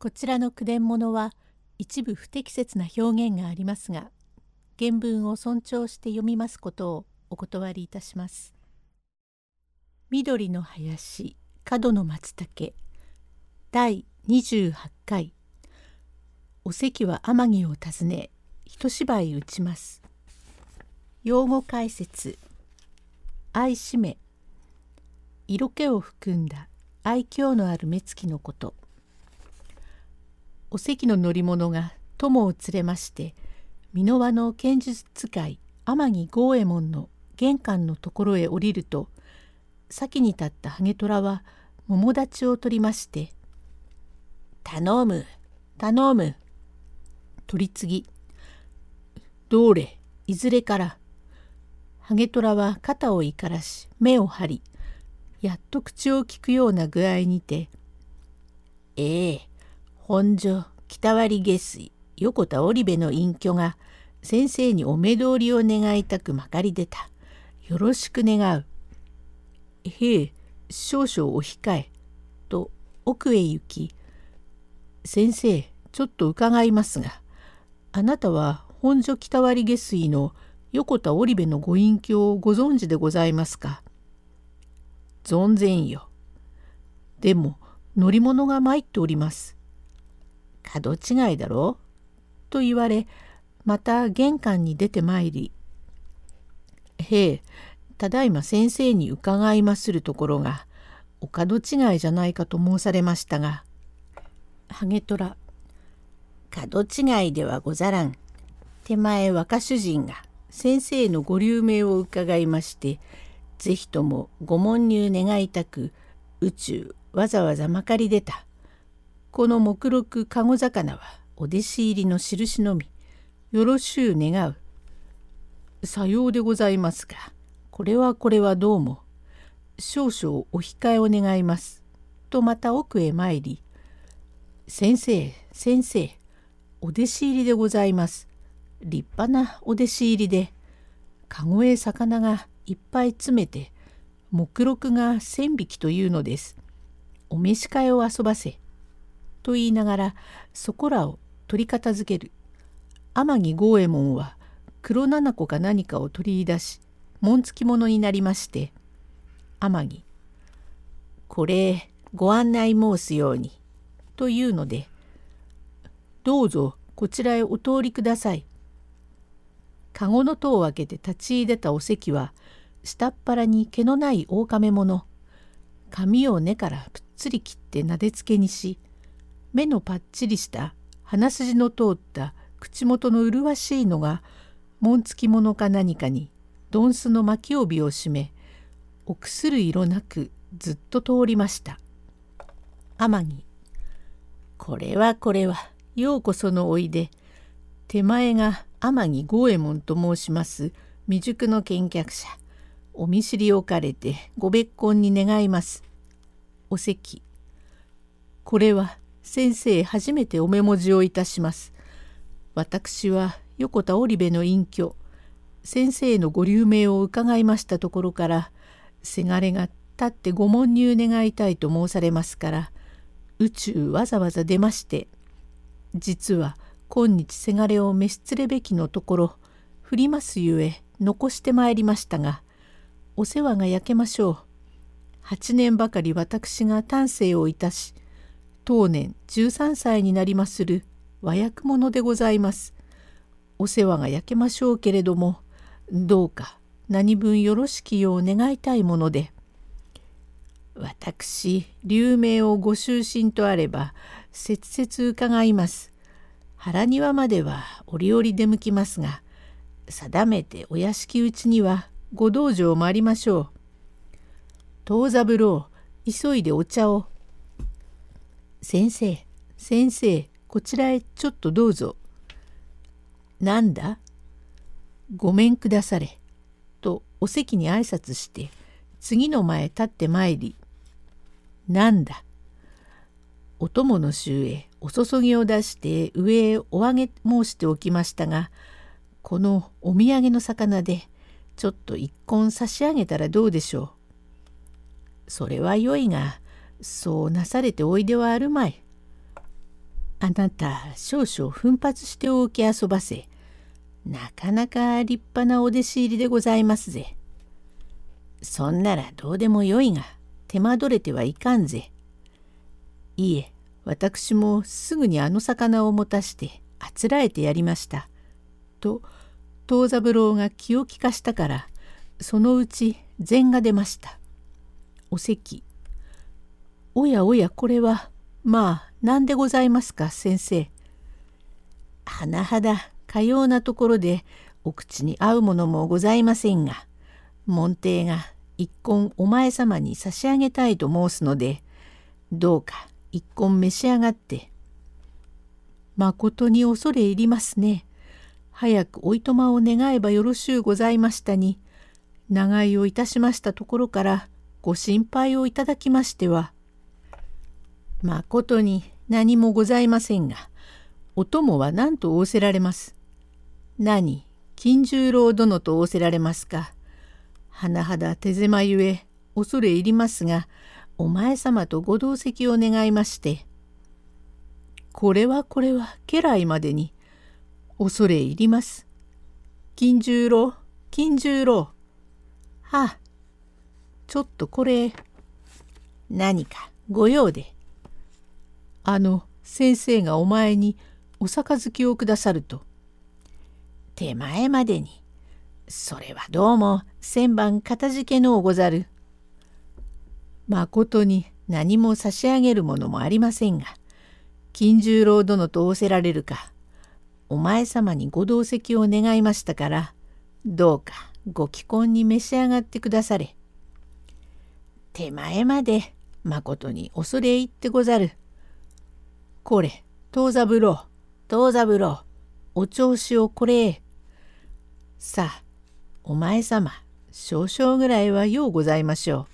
こちらの句伝物は一部不適切な表現がありますが原文を尊重して読みますことをお断りいたします。緑の林角の松茸第28回お関は天城を訪ね一芝居打ちます。用語解説愛しめ色気を含んだ愛嬌のある目つきのことお関の乗り物が友を連れまして箕輪の剣術使い天城郷右衛門の玄関のところへ降りると先に立ったハゲトラは桃立ちを取りまして「頼む頼む」取り次ぎ「どれいずれから」ハゲトラは肩をいからし目を張りやっと口を聞くような具合にて「ええ本所北割下水横田織部の隠居が先生にお目通りを願いたくまかり出た。よろしく願う。へえ少々お控え。と奥へ行き先生ちょっと伺いますがあなたは本所北割下水の横田織部のご隠居をご存知でございますか？存然よ。でも乗り物が参っております。角違いだろう?」と言われまた玄関に出てまいり「へえただいま先生に伺いまするところがお門違いじゃないかと申されましたが」ハゲトラ「門違いではござらん」手前若主人が先生のご留名を伺いまして是非ともご問入願いたく宇宙わざわざまかり出た。この目録籠魚はお弟子入りの印のみよろしゅう願う。さようでございますがこれはこれはどうも少々お控えを願います。とまた奥へ参り「先生先生お弟子入りでございます。立派なお弟子入りで籠へ魚がいっぱい詰めて目録が千匹というのです。お召し替えを遊ばせ」と言いながらそこらを取り片付ける天城郷右衛門は黒七子か何かを取り出し紋付き物になりまして天城これご案内申すようにというのでどうぞこちらへお通りください。籠の戸を開けて立ち入れたお関は下っ腹に毛のない狼物髪を根からぷっつり切ってなでつけにし目のパッチリした鼻筋の通った口元の麗しいのが紋付き物か何かにドンスの巻き帯を締め臆する色なくずっと通りました。天城これはこれはようこそのおいで手前が天城郷右衛門と申します未熟の見客者お見知りおかれてご別婚に願います。お席これは先生初めてお目文字をいたします。私は横田織部の隠居先生のご留名を伺いましたところからせがれが立ってご問入願いたいと申されますから宇宙わざわざ出まして実は今日せがれを召し連れべきのところ振りますゆえ残してまいりましたがお世話が焼けましょう。8年ばかり私が丹精をいたし当年13歳になりまする和訳者でございます。お世話が焼けましょうけれどもどうか何分よろしきよう願いたいもので。私留名をご就寝とあれば切々伺います。腹庭までは折々出向きますが定めてお屋敷うちにはご道場もありましょう。東三郎急いでお茶を先生先生こちらへちょっとどうぞ。なんだ？ごめんくだされ。とお席に挨拶して次の前立ってまいり。なんだ？お供の衆へお注ぎを出して上へお上げ申しておきましたがこのお土産の魚でちょっと一献差し上げたらどうでしょう。それはよいがそうなされておいではあるまい。あなた少々奮発してお受け遊ばせなかなか立派なお弟子入りでございますぜ。そんならどうでもよいが手間取れてはいかんぜ。いえ私もすぐにあの魚を持たしてあつらえてやりました。と藤三郎が気を利かしたからそのうち禅が出ました。お席おやおやこれはまあ何でございますか先生。甚だかようなところでお口に合うものもございませんが門弟が一献お前様に差し上げたいと申すのでどうか一献召し上がってまことに恐れ入りますね早くおいとまを願えばよろしゅうございましたに長居をいたしましたところからご心配をいただきましてはまことに何もございませんがお供は何と仰せられます？何金十郎殿と仰せられますか？甚だ手狭ゆえ恐れ入りますがお前様とご同席を願いまして。これはこれは家来までに恐れ入ります。金十郎金十郎。はあちょっとこれ何かご用で。あの先生がお前にお杯をくださると。手前までに。それはどうも千番かたじけのうござる。まことに何も差し上げるものもありませんが、金十郎殿と仰せられるか、お前様にご同席を願いましたから、どうかご帰婚に召し上がってくだされ。手前までまことに恐れ入ってござる。これ、東三郎、東三郎、お調子をこれ。さあお前様少々ぐらいはようございましょう。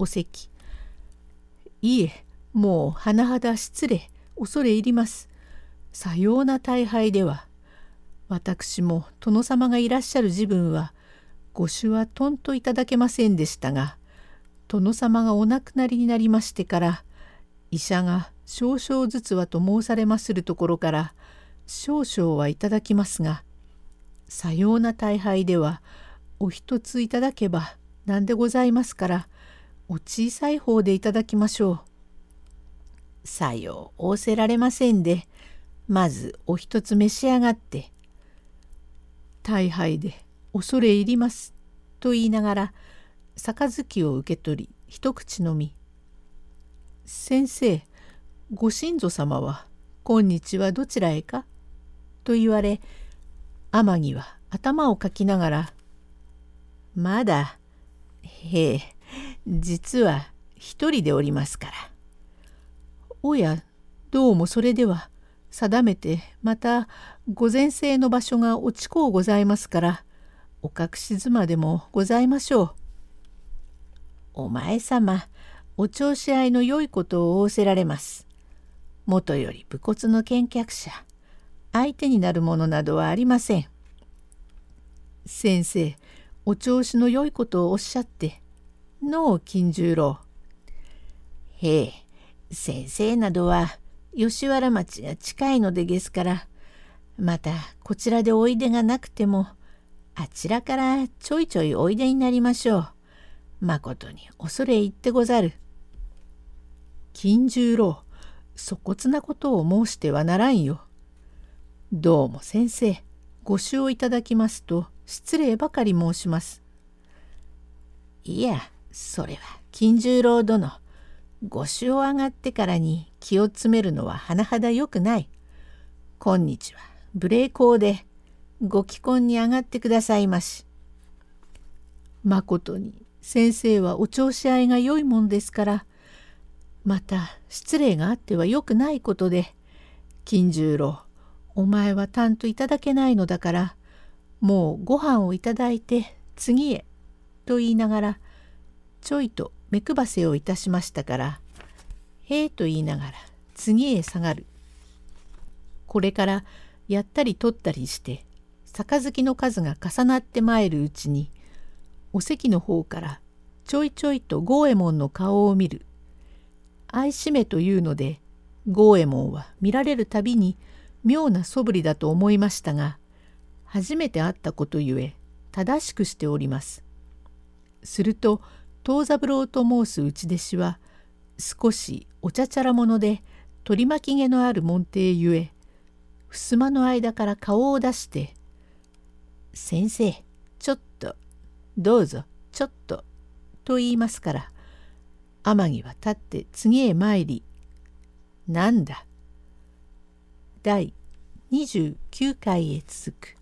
お席いいえもう甚だ失礼恐れ入ります。さような大敗では私も殿様がいらっしゃる自分はご酒はとんといただけませんでしたが殿様がお亡くなりになりましてから医者が少々ずつはと申されまするところから少々はいただきますがさような大敗ではお一ついただけば何でございますからお小さい方でいただきましょう。さよう仰せられませんでまずお一つ召し上がって「大敗で恐れ入ります」と言いながら杯を受け取り一口飲み「先生ご親祖様は今日はどちらへか?」と言われ天城は頭をかきながら「まだへえ実は一人でおりますから」「おやどうもそれでは定めてまた御前制の場所が落ちこうございますからお隠し妻でもございましょう」「お前様お調子合いの良いことを仰せられます。もとより武骨の見客者相手になるものなどはありません。先生お調子の良いことをおっしゃってのう金十郎。へえ先生などは吉原町が近いのでですからまたこちらでおいでがなくてもあちらからちょいちょいおいでになりましょう。まことに恐れ入ってござる。金十郎粗骨なことを申してはならんよ。どうも先生ご酒をいただきますと失礼ばかり申します。いやそれは金十郎殿ご酒を上がってからに気を詰めるのは甚だよくない。今日は無礼講でご帰婚に上がってくださいまし。まことに先生はお調子合いが良いもんですからまた失礼があってはよくないことで金十郎お前はたんといただけないのだからもうご飯をいただいて次へ」と言いながらちょいと目配せをいたしましたから「へえ」と言いながら次へ下がる。これからやったり取ったりして杯の数が重なってまいるうちにお席の方からちょいちょいと郷右衛門の顔を見る愛しめというので郷右衛門は見られるたびに妙な素振りだと思いましたが初めて会ったことゆえ正しくしております。すると藤三郎と申す内弟子は少しおちゃちゃら者で取り巻き毛のある門弟ゆえ襖の間から顔を出して「先生ちょっとどうぞちょっと」と言いますから天城は立って次へ参り「なんだ」第29回へ続く。